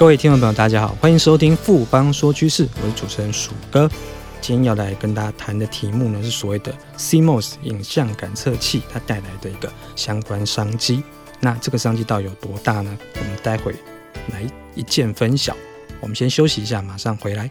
各位听众朋友，大家好，欢迎收听富邦说趋势，我是主持人鼠哥。今天要来跟大家谈的题目呢，是所谓的 CMOS 影像感测器它带来的一个相关商机。那这个商机到底有多大呢？我们待会来一键分晓。我们先休息一下，马上回来。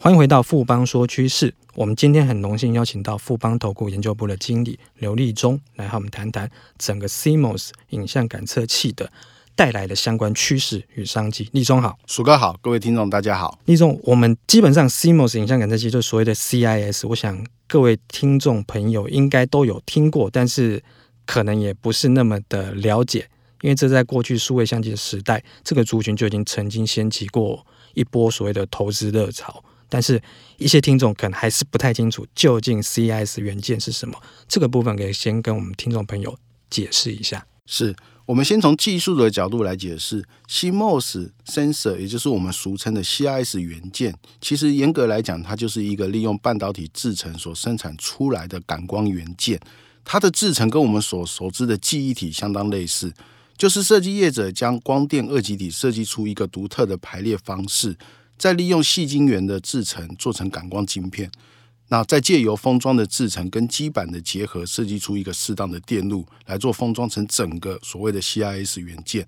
欢迎回到富邦说趋势。我们今天很荣幸邀请到富邦投顾研究部的经理刘立忠来和我们谈谈整个 CMOS 影像感测器的带来的相关趋势与商机。立忠好，鼠哥好，各位听众大家好。立忠，我们基本上 CMOS 影像感测器就是所谓的 CIS，我想各位听众朋友应该都有听过，但是可能也不是那么的了解，因为这在过去数位相机的时代，这个族群就已经曾经掀起过一波所谓的投资热潮。但是，一些听众可能还是不太清楚，究竟 CIS 元件是什么？这个部分可以先跟我们听众朋友解释一下。是我们先从技术的角度来解释，CMOS sensor，也就是我们俗称的 CIS 元件。其实严格来讲，它就是一个利用半导体制成所生产出来的感光元件。它的制成跟我们所熟知的记忆体相当类似，就是设计业者将光电二极体设计出一个独特的排列方式。再利用细晶圆的制程做成感光晶片，那再借由封装的制程跟基板的结合，设计出一个适当的电路来做封装成整个所谓的 CIS 元件。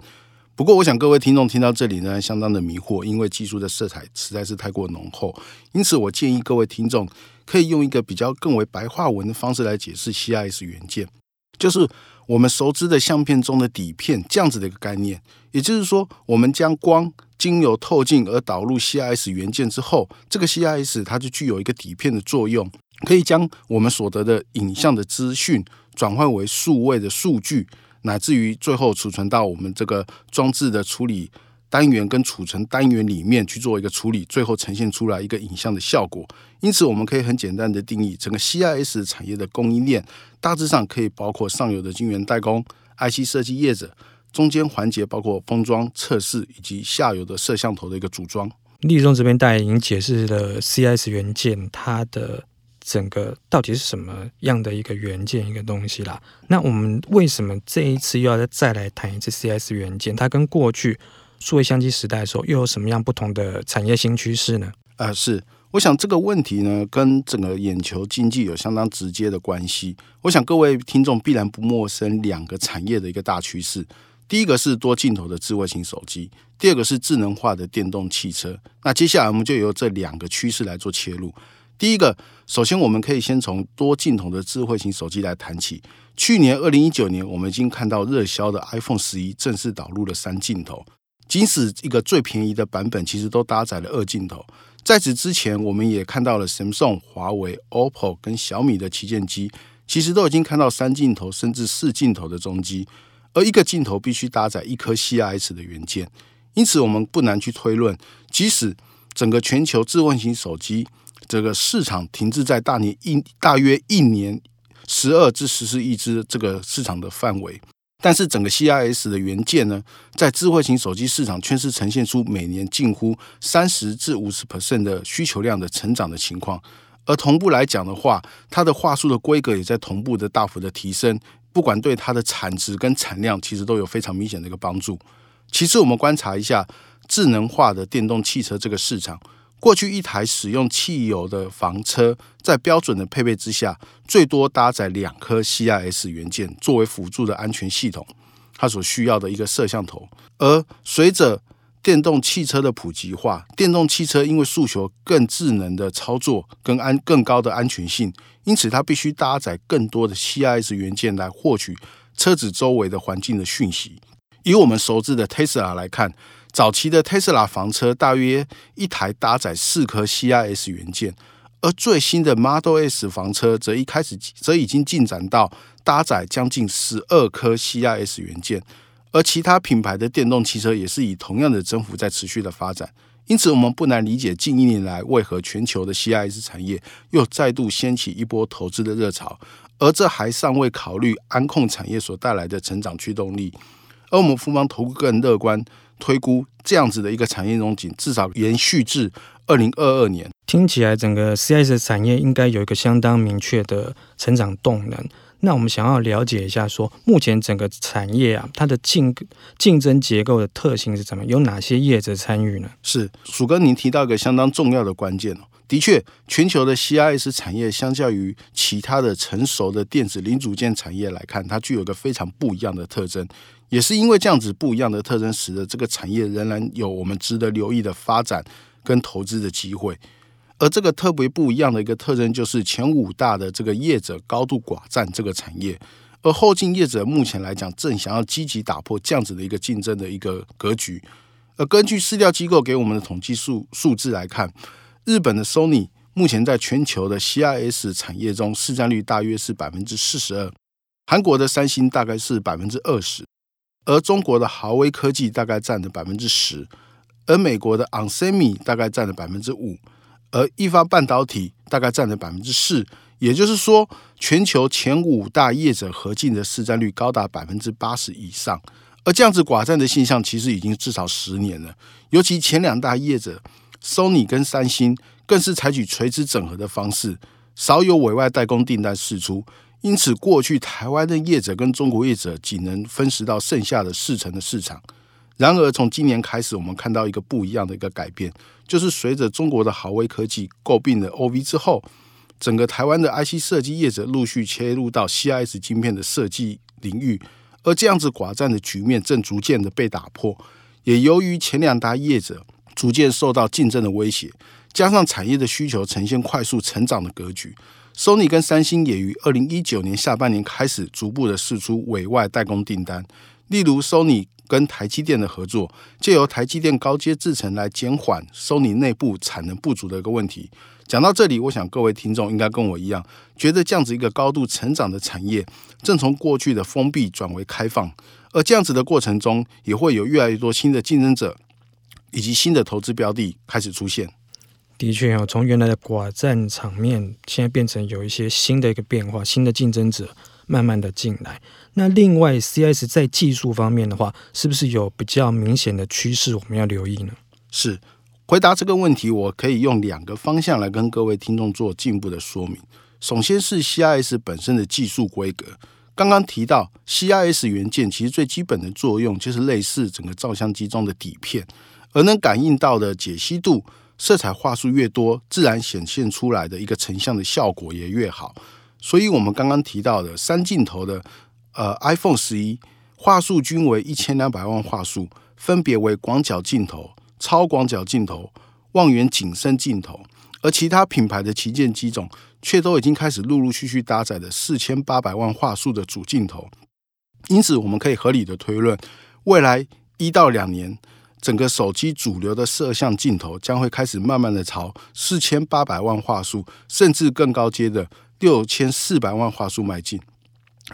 不过，我想各位听众听到这里呢，相当的迷惑，因为技术的色彩实在是太过浓厚。因此，我建议各位听众可以用一个比较更为白话文的方式来解释 CIS 元件，就是我们熟知的相片中的底片这样子的一个概念。也就是说，我们将光经由透镜而导入 CIS 元件之后，这个 CIS 它就具有一个底片的作用，可以将我们所得的影像的资讯转换为数位的数据，乃至于最后储存到我们这个装置的处理单元跟储存单元里面去做一个处理，最后呈现出来一个影像的效果。因此，我们可以很简单的定义，整个 CIS 产业的供应链大致上可以包括上游的晶圆代工、IC 设计业者。中间环节包括封装、测试以及下游的摄像头的一个组装。立中这边大概已经解释了 CIS 元件它的整个到底是什么样的一个元件一个东西啦。那我们为什么这一次又要再再来谈一次 CIS 元件？它跟过去数位相机时代的时候又有什么样不同的产业新趋势呢？啊、呃，是，我想这个问题呢跟整个眼球经济有相当直接的关系。我想各位听众必然不陌生两个产业的一个大趋势。第一个是多镜头的智慧型手机，第二个是智能化的电动汽车。那接下来我们就由这两个趋势来做切入。第一个，首先我们可以先从多镜头的智慧型手机来谈起。去年二零一九年，我们已经看到热销的 iPhone 十一正式导入了三镜头，即使一个最便宜的版本，其实都搭载了二镜头。在此之前，我们也看到了 Samsung、华为、OPPO 跟小米的旗舰机，其实都已经看到三镜头甚至四镜头的中机。而一个镜头必须搭载一颗 CIS 的元件，因此我们不难去推论，即使整个全球自问型手机这个市场停滞在大年一大约一年十二至十四亿只这个市场的范围，但是整个 CIS 的元件呢，在智慧型手机市场却是呈现出每年近乎三十至五十 percent 的需求量的成长的情况，而同步来讲的话，它的话术的规格也在同步的大幅的提升。不管对它的产值跟产量，其实都有非常明显的一个帮助。其次，我们观察一下智能化的电动汽车这个市场。过去一台使用汽油的房车，在标准的配备之下，最多搭载两颗 CIS 元件作为辅助的安全系统，它所需要的一个摄像头。而随着电动汽车的普及化，电动汽车因为诉求更智能的操作跟安更高的安全性，因此它必须搭载更多的 CIS 元件来获取车子周围的环境的讯息。以我们熟知的 Tesla 来看，早期的 Tesla 房车大约一台搭载四颗 CIS 元件，而最新的 Model S 房车则一开始则已经进展到搭载将近十二颗 CIS 元件。而其他品牌的电动汽车也是以同样的增幅在持续的发展。因此，我们不难理解近一年来为何全球的 CIS 产业又再度掀起一波投资的热潮，而这还尚未考虑安控产业所带来的成长驱动力。而我们富邦投顾更乐观推估，这样子的一个产业融景至少延续至二零二二年。听起来，整个 CIS 产业应该有一个相当明确的成长动能。那我们想要了解一下说，目前整个产业啊，它的竞竞争结构的特性是怎么？有哪些业者参与呢？是鼠哥，您提到一个相当重要的关键哦。的确，全球的 CIS 产业相较于其他的成熟的电子零组件产业来看，它具有一个非常不一样的特征。也是因为这样子不一样的特征，使得这个产业仍然有我们值得留意的发展跟投资的机会。而这个特别不一样的一个特征，就是前五大的这个业者高度寡占这个产业，而后进业者目前来讲，正想要积极打破这样子的一个竞争的一个格局。而根据市调机构给我们的统计数数字来看，日本的 Sony 目前在全球的 CIS 产业中市占率大约是百分之四十二，韩国的三星大概是百分之二十，而中国的豪威科技大概占了百分之十，而美国的 onsemi 大概占了百分之五。而一发半导体大概占了百分之四，也就是说，全球前五大业者合计的市占率高达百分之八十以上。而这样子寡占的现象，其实已经至少十年了。尤其前两大业者，Sony 跟三星，更是采取垂直整合的方式，少有委外代工订单释出。因此，过去台湾的业者跟中国业者仅能分食到剩下的四成的市场。然而，从今年开始，我们看到一个不一样的一个改变，就是随着中国的豪威科技购并了 OV 之后，整个台湾的 IC 设计业者陆续切入到 CIS 晶片的设计领域，而这样子寡占的局面正逐渐的被打破。也由于前两大业者逐渐受到竞争的威胁，加上产业的需求呈现快速成长的格局，Sony 跟三星也于二零一九年下半年开始逐步的试出委外代工订单，例如 Sony。跟台积电的合作，借由台积电高阶制程来减缓 Sony 内部产能不足的一个问题。讲到这里，我想各位听众应该跟我一样，觉得这样子一个高度成长的产业，正从过去的封闭转为开放，而这样子的过程中，也会有越来越多新的竞争者以及新的投资标的开始出现。的确哦，从原来的寡占场面，现在变成有一些新的一个变化，新的竞争者慢慢的进来。那另外，CIS 在技术方面的话，是不是有比较明显的趋势我们要留意呢？是，回答这个问题，我可以用两个方向来跟各位听众做进一步的说明。首先是 CIS 本身的技术规格，刚刚提到 CIS 元件其实最基本的作用就是类似整个照相机中的底片，而能感应到的解析度、色彩画素越多，自然显现出来的一个成像的效果也越好。所以，我们刚刚提到的三镜头的。呃，iPhone 十一画素均为一千两百万画素，分别为广角镜头、超广角镜头、望远景深镜头，而其他品牌的旗舰机种却都已经开始陆陆续续搭载了四千八百万画素的主镜头。因此，我们可以合理的推论，未来一到两年，整个手机主流的摄像镜头将会开始慢慢的朝四千八百万画素，甚至更高阶的六千四百万画素迈进。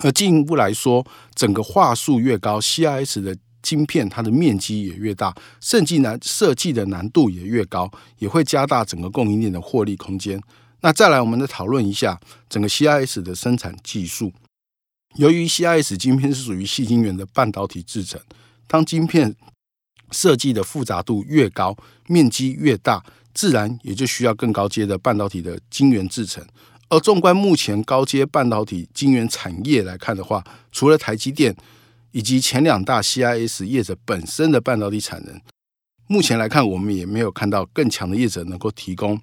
而进一步来说，整个画素越高，CIS 的晶片它的面积也越大，设计难设计的难度也越高，也会加大整个供应链的获利空间。那再来，我们再讨论一下整个 CIS 的生产技术。由于 CIS 晶片是属于细晶圆的半导体制成，当晶片设计的复杂度越高，面积越大，自然也就需要更高阶的半导体的晶圆制成。而纵观目前高阶半导体晶圆产业来看的话，除了台积电以及前两大 CIS 业者本身的半导体产能，目前来看，我们也没有看到更强的业者能够提供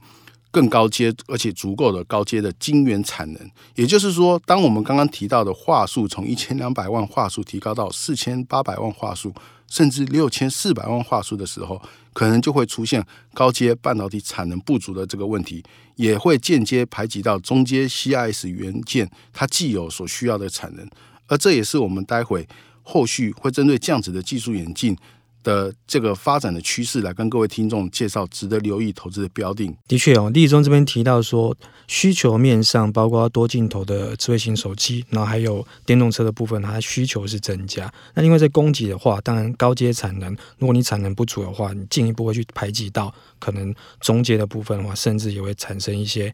更高阶而且足够的高阶的晶圆产能。也就是说，当我们刚刚提到的话术从一千两百万话术提高到四千八百万话术，甚至六千四百万画素的时候，可能就会出现高阶半导体产能不足的这个问题。也会间接排挤到中阶 CIS 元件，它既有所需要的产能，而这也是我们待会后续会针对这样子的技术演进的这个发展的趋势来跟各位听众介绍值得留意投资的标的。的确哦，立中这边提到说，需求面上包括多镜头的智慧型手机，然后还有电动车的部分，它需求是增加。那因为在供给的话，当然高阶产能，如果你产能不足的话，你进一步会去排挤到可能中阶的部分的话，甚至也会产生一些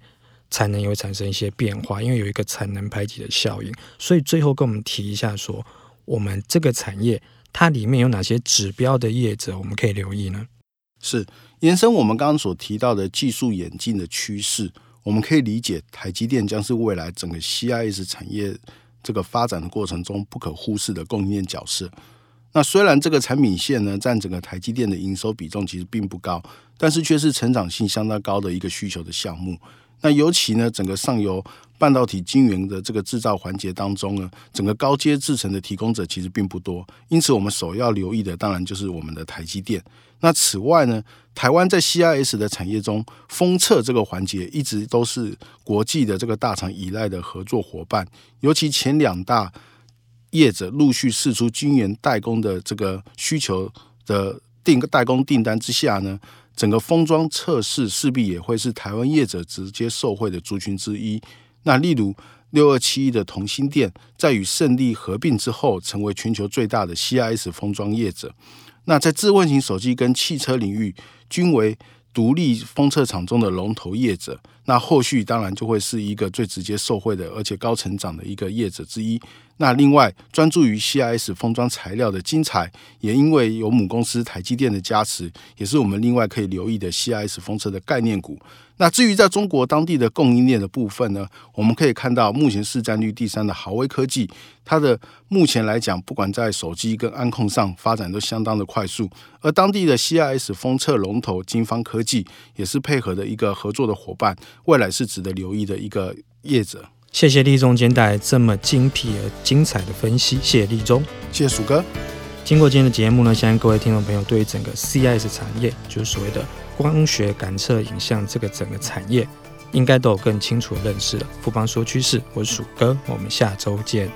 产能也会产生一些变化，因为有一个产能排挤的效应。所以最后跟我们提一下说，我们这个产业。它里面有哪些指标的业者我们可以留意呢？是延伸我们刚刚所提到的技术演进的趋势，我们可以理解台积电将是未来整个 CIS 产业这个发展的过程中不可忽视的供应链角色。那虽然这个产品线呢占整个台积电的营收比重其实并不高，但是却是成长性相当高的一个需求的项目。那尤其呢，整个上游半导体晶圆的这个制造环节当中呢，整个高阶制程的提供者其实并不多，因此我们首要留意的当然就是我们的台积电。那此外呢，台湾在 CIS 的产业中，封测这个环节一直都是国际的这个大厂依赖的合作伙伴，尤其前两大业者陆续释出晶圆代工的这个需求的订代工订单之下呢。整个封装测试势必也会是台湾业者直接受惠的族群之一。那例如六二七一的同心店，在与胜利合并之后，成为全球最大的 CIS 封装业者。那在自问型手机跟汽车领域，均为独立封测厂中的龙头业者。那后续当然就会是一个最直接受惠的，而且高成长的一个业者之一。那另外，专注于 CIS 封装材料的精彩，也因为有母公司台积电的加持，也是我们另外可以留意的 CIS 封测的概念股。那至于在中国当地的供应链的部分呢，我们可以看到目前市占率第三的豪威科技，它的目前来讲，不管在手机跟安控上发展都相当的快速。而当地的 CIS 封测龙头金方科技，也是配合的一个合作的伙伴，未来是值得留意的一个业者。谢谢立中今天带来这么精辟而精彩的分析，谢谢立中，谢谢鼠哥。经过今天的节目呢，相信各位听众朋友对于整个 CIS 产业，就是所谓的光学感测影像这个整个产业，应该都有更清楚的认识了。富邦说趋势，我是鼠哥，我们下周见。